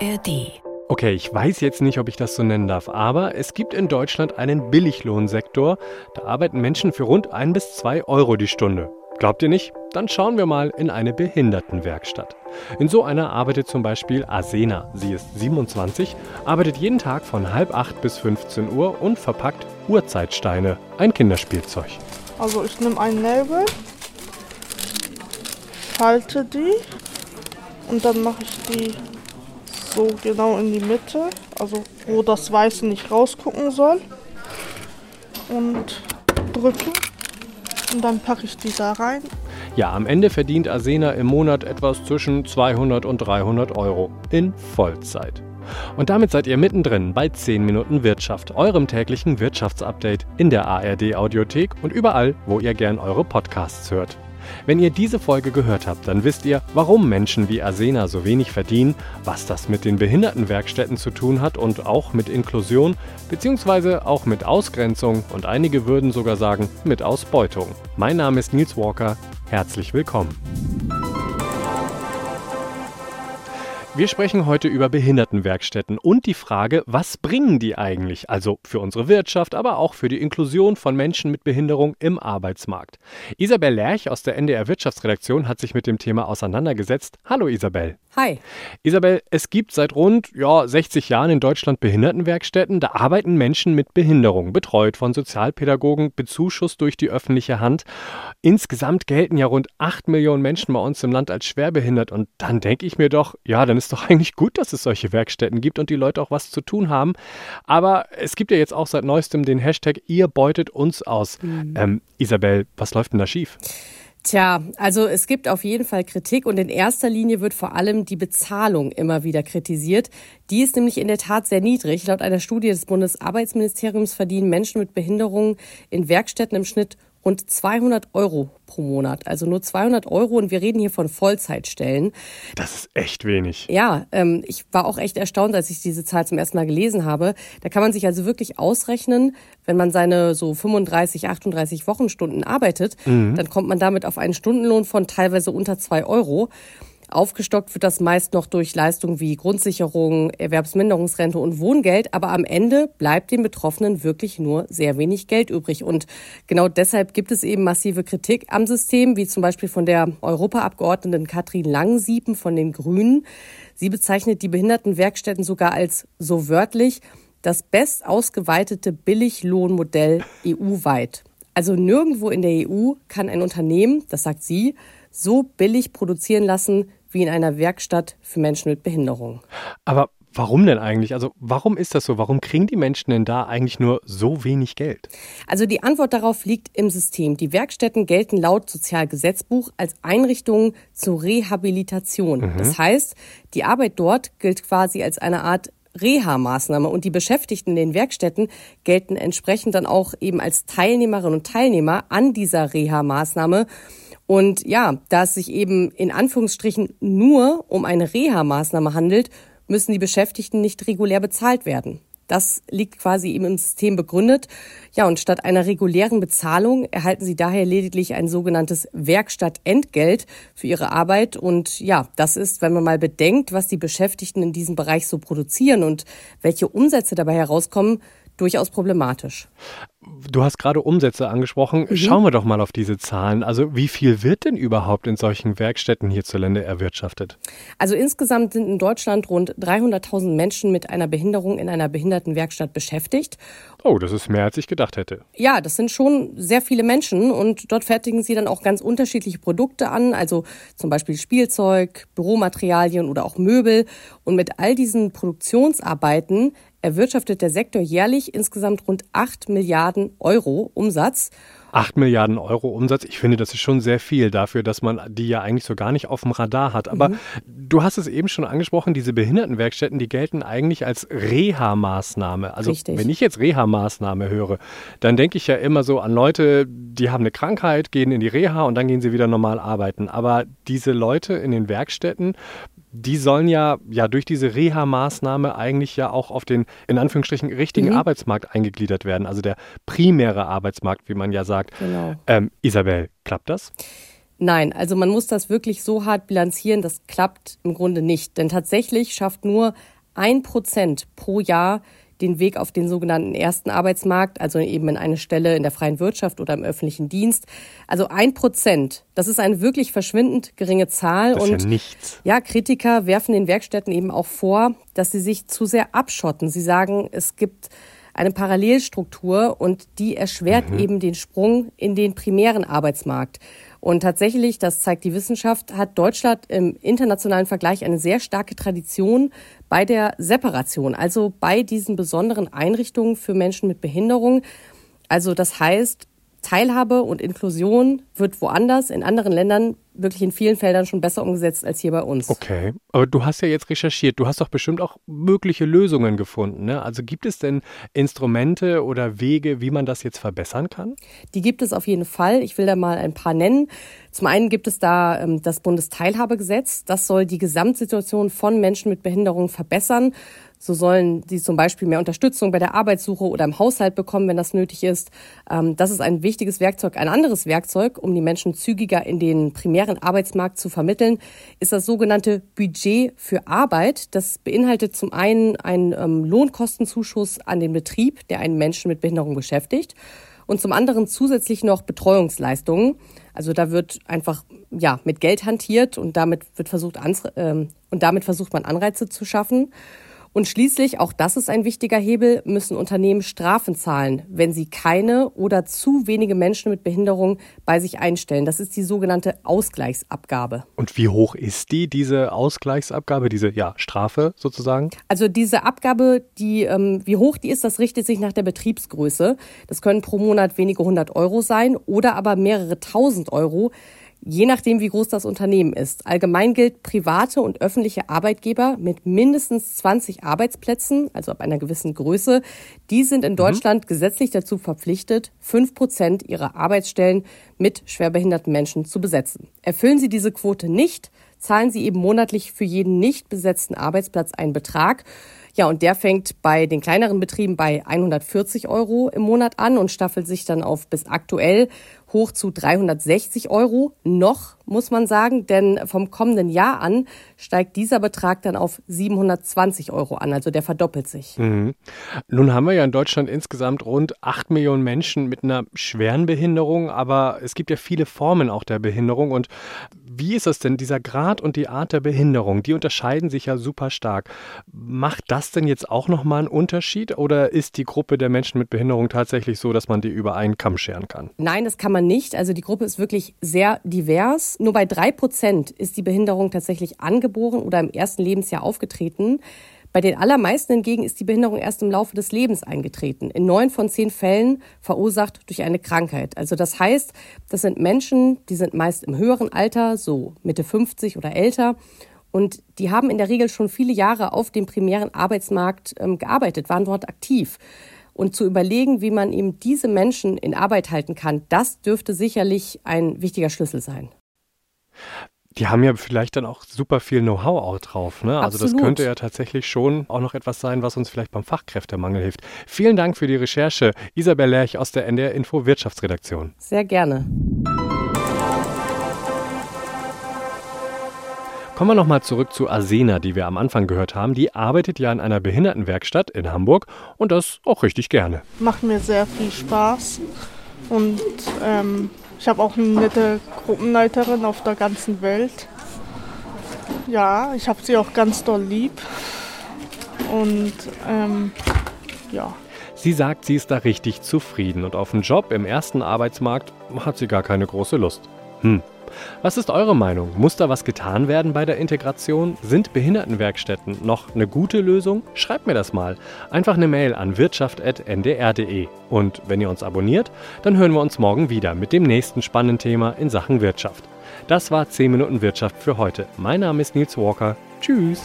ARD. Okay, ich weiß jetzt nicht, ob ich das so nennen darf, aber es gibt in Deutschland einen Billiglohnsektor. Da arbeiten Menschen für rund ein bis zwei Euro die Stunde. Glaubt ihr nicht? Dann schauen wir mal in eine Behindertenwerkstatt. In so einer arbeitet zum Beispiel Asena. Sie ist 27, arbeitet jeden Tag von halb acht bis 15 Uhr und verpackt Uhrzeitsteine, ein Kinderspielzeug. Also ich nehme einen Nägel, falte die und dann mache ich die so genau in die Mitte, also wo das Weiße nicht rausgucken soll. Und drücke. Und dann packe ich die da rein. Ja, am Ende verdient Asena im Monat etwas zwischen 200 und 300 Euro in Vollzeit. Und damit seid ihr mittendrin bei 10 Minuten Wirtschaft, eurem täglichen Wirtschaftsupdate in der ARD Audiothek und überall, wo ihr gern eure Podcasts hört. Wenn ihr diese Folge gehört habt, dann wisst ihr, warum Menschen wie Asena so wenig verdienen, was das mit den Behindertenwerkstätten zu tun hat und auch mit Inklusion, beziehungsweise auch mit Ausgrenzung und einige würden sogar sagen mit Ausbeutung. Mein Name ist Nils Walker, herzlich willkommen. Wir sprechen heute über Behindertenwerkstätten und die Frage, was bringen die eigentlich? Also für unsere Wirtschaft, aber auch für die Inklusion von Menschen mit Behinderung im Arbeitsmarkt. Isabel Lerch aus der NDR Wirtschaftsredaktion hat sich mit dem Thema auseinandergesetzt. Hallo Isabel. Hi. Isabel, es gibt seit rund ja, 60 Jahren in Deutschland Behindertenwerkstätten. Da arbeiten Menschen mit Behinderung, betreut von Sozialpädagogen, bezuschusst durch die öffentliche Hand. Insgesamt gelten ja rund 8 Millionen Menschen bei uns im Land als schwerbehindert. Und dann denke ich mir doch, ja, dann ist doch eigentlich gut, dass es solche Werkstätten gibt und die Leute auch was zu tun haben. Aber es gibt ja jetzt auch seit neuestem den Hashtag Ihr beutet uns aus. Mhm. Ähm, Isabel, was läuft denn da schief? Tja, also es gibt auf jeden Fall Kritik und in erster Linie wird vor allem die Bezahlung immer wieder kritisiert. Die ist nämlich in der Tat sehr niedrig. Laut einer Studie des Bundesarbeitsministeriums verdienen Menschen mit Behinderungen in Werkstätten im Schnitt rund 200 Euro pro Monat. Also nur 200 Euro und wir reden hier von Vollzeitstellen. Das ist echt wenig. Ja, ähm, ich war auch echt erstaunt, als ich diese Zahl zum ersten Mal gelesen habe. Da kann man sich also wirklich ausrechnen, wenn man seine so 35, 38 Wochenstunden arbeitet, mhm. dann kommt man damit auf einen Stundenlohn von teilweise unter zwei Euro. Aufgestockt wird das meist noch durch Leistungen wie Grundsicherung, Erwerbsminderungsrente und Wohngeld, aber am Ende bleibt den Betroffenen wirklich nur sehr wenig Geld übrig. Und genau deshalb gibt es eben massive Kritik am System, wie zum Beispiel von der Europaabgeordneten Katrin Langsiepen von den Grünen. Sie bezeichnet die Behindertenwerkstätten sogar als so wörtlich das best ausgeweitete Billiglohnmodell EU-weit. Also nirgendwo in der EU kann ein Unternehmen, das sagt sie, so billig produzieren lassen wie in einer Werkstatt für Menschen mit Behinderung. Aber Warum denn eigentlich? Also warum ist das so? Warum kriegen die Menschen denn da eigentlich nur so wenig Geld? Also die Antwort darauf liegt im System. Die Werkstätten gelten laut Sozialgesetzbuch als Einrichtungen zur Rehabilitation. Mhm. Das heißt, die Arbeit dort gilt quasi als eine Art Reha-Maßnahme und die Beschäftigten in den Werkstätten gelten entsprechend dann auch eben als Teilnehmerinnen und Teilnehmer an dieser Reha-Maßnahme. Und ja, da es sich eben in Anführungsstrichen nur um eine Reha-Maßnahme handelt, müssen die Beschäftigten nicht regulär bezahlt werden. Das liegt quasi eben im System begründet. Ja, und statt einer regulären Bezahlung erhalten sie daher lediglich ein sogenanntes Werkstattentgelt für ihre Arbeit. Und ja, das ist, wenn man mal bedenkt, was die Beschäftigten in diesem Bereich so produzieren und welche Umsätze dabei herauskommen, durchaus problematisch. Du hast gerade Umsätze angesprochen. Mhm. Schauen wir doch mal auf diese Zahlen. Also wie viel wird denn überhaupt in solchen Werkstätten hierzulande erwirtschaftet? Also insgesamt sind in Deutschland rund 300.000 Menschen mit einer Behinderung in einer Behindertenwerkstatt beschäftigt. Oh, das ist mehr, als ich gedacht hätte. Ja, das sind schon sehr viele Menschen und dort fertigen sie dann auch ganz unterschiedliche Produkte an, also zum Beispiel Spielzeug, Büromaterialien oder auch Möbel. Und mit all diesen Produktionsarbeiten erwirtschaftet der Sektor jährlich insgesamt rund 8 Milliarden Euro Umsatz. 8 Milliarden Euro Umsatz, ich finde, das ist schon sehr viel dafür, dass man die ja eigentlich so gar nicht auf dem Radar hat. Aber mhm. du hast es eben schon angesprochen, diese Behindertenwerkstätten, die gelten eigentlich als Reha-Maßnahme. Also Richtig. wenn ich jetzt Reha-Maßnahme höre, dann denke ich ja immer so an Leute, die haben eine Krankheit, gehen in die Reha und dann gehen sie wieder normal arbeiten. Aber diese Leute in den Werkstätten, die sollen ja, ja durch diese Reha-Maßnahme eigentlich ja auch auf den, in Anführungsstrichen, richtigen mhm. Arbeitsmarkt eingegliedert werden. Also der primäre Arbeitsmarkt, wie man ja sagt. Genau. Ähm, Isabel, klappt das? Nein, also man muss das wirklich so hart bilanzieren, das klappt im Grunde nicht. Denn tatsächlich schafft nur ein Prozent pro Jahr den Weg auf den sogenannten ersten Arbeitsmarkt, also eben in eine Stelle in der freien Wirtschaft oder im öffentlichen Dienst. Also ein Prozent, das ist eine wirklich verschwindend geringe Zahl. Das ist und ja nichts. Ja, Kritiker werfen den Werkstätten eben auch vor, dass sie sich zu sehr abschotten. Sie sagen, es gibt eine Parallelstruktur und die erschwert mhm. eben den Sprung in den primären Arbeitsmarkt. Und tatsächlich, das zeigt die Wissenschaft, hat Deutschland im internationalen Vergleich eine sehr starke Tradition bei der Separation, also bei diesen besonderen Einrichtungen für Menschen mit Behinderung. Also das heißt, Teilhabe und Inklusion wird woanders, in anderen Ländern, wirklich in vielen Feldern schon besser umgesetzt als hier bei uns. Okay, aber du hast ja jetzt recherchiert, du hast doch bestimmt auch mögliche Lösungen gefunden. Ne? Also gibt es denn Instrumente oder Wege, wie man das jetzt verbessern kann? Die gibt es auf jeden Fall. Ich will da mal ein paar nennen. Zum einen gibt es da ähm, das Bundesteilhabegesetz. Das soll die Gesamtsituation von Menschen mit Behinderung verbessern. So sollen sie zum Beispiel mehr Unterstützung bei der Arbeitssuche oder im Haushalt bekommen, wenn das nötig ist. Ähm, das ist ein wichtiges Werkzeug. Ein anderes Werkzeug, um die Menschen zügiger in den primären Arbeitsmarkt zu vermitteln, ist das sogenannte Budget für Arbeit. Das beinhaltet zum einen einen ähm, Lohnkostenzuschuss an den Betrieb, der einen Menschen mit Behinderung beschäftigt, und zum anderen zusätzlich noch Betreuungsleistungen. Also da wird einfach ja mit Geld hantiert und damit wird versucht ähm, und damit versucht man Anreize zu schaffen. Und schließlich, auch das ist ein wichtiger Hebel, müssen Unternehmen Strafen zahlen, wenn sie keine oder zu wenige Menschen mit Behinderung bei sich einstellen. Das ist die sogenannte Ausgleichsabgabe. Und wie hoch ist die, diese Ausgleichsabgabe, diese ja, Strafe sozusagen? Also diese Abgabe, die, ähm, wie hoch die ist, das richtet sich nach der Betriebsgröße. Das können pro Monat wenige hundert Euro sein oder aber mehrere tausend Euro je nachdem, wie groß das Unternehmen ist. Allgemein gilt, private und öffentliche Arbeitgeber mit mindestens 20 Arbeitsplätzen, also ab einer gewissen Größe, die sind in mhm. Deutschland mhm. gesetzlich dazu verpflichtet, fünf Prozent ihrer Arbeitsstellen mit schwerbehinderten Menschen zu besetzen. Erfüllen sie diese Quote nicht, zahlen sie eben monatlich für jeden nicht besetzten Arbeitsplatz einen Betrag. Ja, und der fängt bei den kleineren Betrieben bei 140 Euro im Monat an und staffelt sich dann auf bis aktuell hoch zu 360 Euro. Noch muss man sagen, denn vom kommenden Jahr an steigt dieser Betrag dann auf 720 Euro an, also der verdoppelt sich. Mhm. Nun haben wir ja in Deutschland insgesamt rund 8 Millionen Menschen mit einer schweren Behinderung, aber es gibt ja viele Formen auch der Behinderung. Und wie ist das denn, dieser Grad und die Art der Behinderung, die unterscheiden sich ja super stark. Macht das denn jetzt auch nochmal einen Unterschied oder ist die Gruppe der Menschen mit Behinderung tatsächlich so, dass man die über einen Kamm scheren kann? Nein, das kann man nicht. Also die Gruppe ist wirklich sehr divers. Nur bei drei Prozent ist die Behinderung tatsächlich angeboren oder im ersten Lebensjahr aufgetreten. Bei den allermeisten hingegen ist die Behinderung erst im Laufe des Lebens eingetreten. In neun von zehn Fällen verursacht durch eine Krankheit. Also das heißt, das sind Menschen, die sind meist im höheren Alter, so Mitte 50 oder älter. Und die haben in der Regel schon viele Jahre auf dem primären Arbeitsmarkt ähm, gearbeitet, waren dort aktiv. Und zu überlegen, wie man eben diese Menschen in Arbeit halten kann, das dürfte sicherlich ein wichtiger Schlüssel sein. Die haben ja vielleicht dann auch super viel Know-how auch drauf. Ne? Also Absolut. das könnte ja tatsächlich schon auch noch etwas sein, was uns vielleicht beim Fachkräftemangel hilft. Vielen Dank für die Recherche. Isabel Lerch aus der NDR Info Wirtschaftsredaktion. Sehr gerne. Kommen wir nochmal zurück zu Asena, die wir am Anfang gehört haben. Die arbeitet ja in einer Behindertenwerkstatt in Hamburg und das auch richtig gerne. Macht mir sehr viel Spaß und ähm, ich habe auch eine nette Gruppenleiterin auf der ganzen Welt. Ja, ich habe sie auch ganz doll lieb und ähm, ja. Sie sagt, sie ist da richtig zufrieden und auf einen Job im ersten Arbeitsmarkt hat sie gar keine große Lust. Hm, was ist eure Meinung? Muss da was getan werden bei der Integration? Sind Behindertenwerkstätten noch eine gute Lösung? Schreibt mir das mal. Einfach eine Mail an wirtschaft.ndr.de. Und wenn ihr uns abonniert, dann hören wir uns morgen wieder mit dem nächsten spannenden Thema in Sachen Wirtschaft. Das war 10 Minuten Wirtschaft für heute. Mein Name ist Nils Walker. Tschüss.